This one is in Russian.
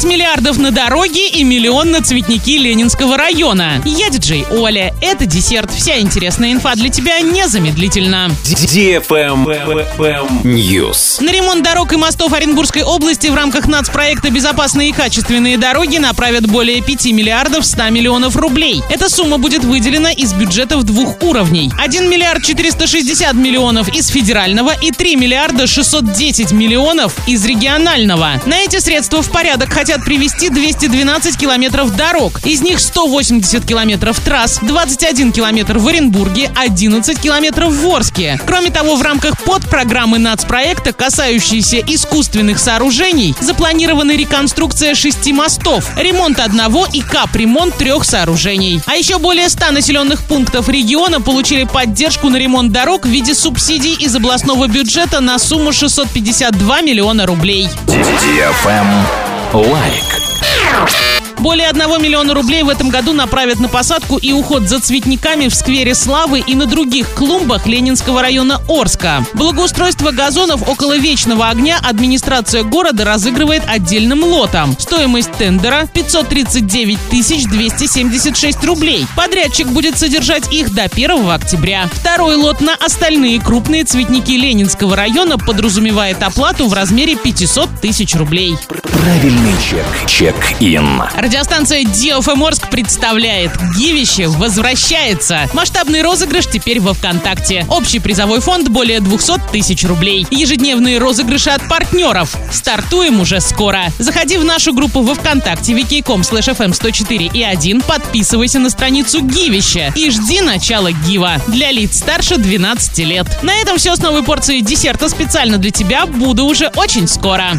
5 миллиардов на дороги и миллион на цветники Ленинского района. Я диджей Оля. Это десерт. Вся интересная инфа для тебя незамедлительно. News. На ремонт дорог и мостов Оренбургской области в рамках нацпроекта «Безопасные и качественные дороги» направят более 5 миллиардов 100 миллионов рублей. Эта сумма будет выделена из бюджетов двух уровней. 1 миллиард 460 миллионов из федерального и 3 миллиарда 610 миллионов из регионального. На эти средства в порядок хотят привести 212 километров дорог. Из них 180 километров трасс, 21 километр в Оренбурге, 11 километров в Орске. Кроме того, в рамках подпрограммы нацпроекта, касающейся искусственных сооружений, запланирована реконструкция шести мостов, ремонт одного и капремонт трех сооружений. А еще более 100 населенных пунктов региона получили поддержку на ремонт дорог в виде субсидий из областного бюджета на сумму 652 миллиона рублей. Лайк. Более 1 миллиона рублей в этом году направят на посадку и уход за цветниками в сквере Славы и на других клумбах Ленинского района Орска. Благоустройство газонов около Вечного огня администрация города разыгрывает отдельным лотом. Стоимость тендера 539 276 рублей. Подрядчик будет содержать их до 1 октября. Второй лот на остальные крупные цветники Ленинского района подразумевает оплату в размере 500 тысяч рублей. Правильный чек. Чек-ин. Радиостанция DFM Орск представляет «Гивище возвращается». Масштабный розыгрыш теперь во ВКонтакте. Общий призовой фонд более 200 тысяч рублей. Ежедневные розыгрыши от партнеров. Стартуем уже скоро. Заходи в нашу группу во ВКонтакте wiki.com slash fm 104 и 1, подписывайся на страницу Гивище и жди начала Гива для лиц старше 12 лет. На этом все с новой порцией десерта специально для тебя. Буду уже очень скоро.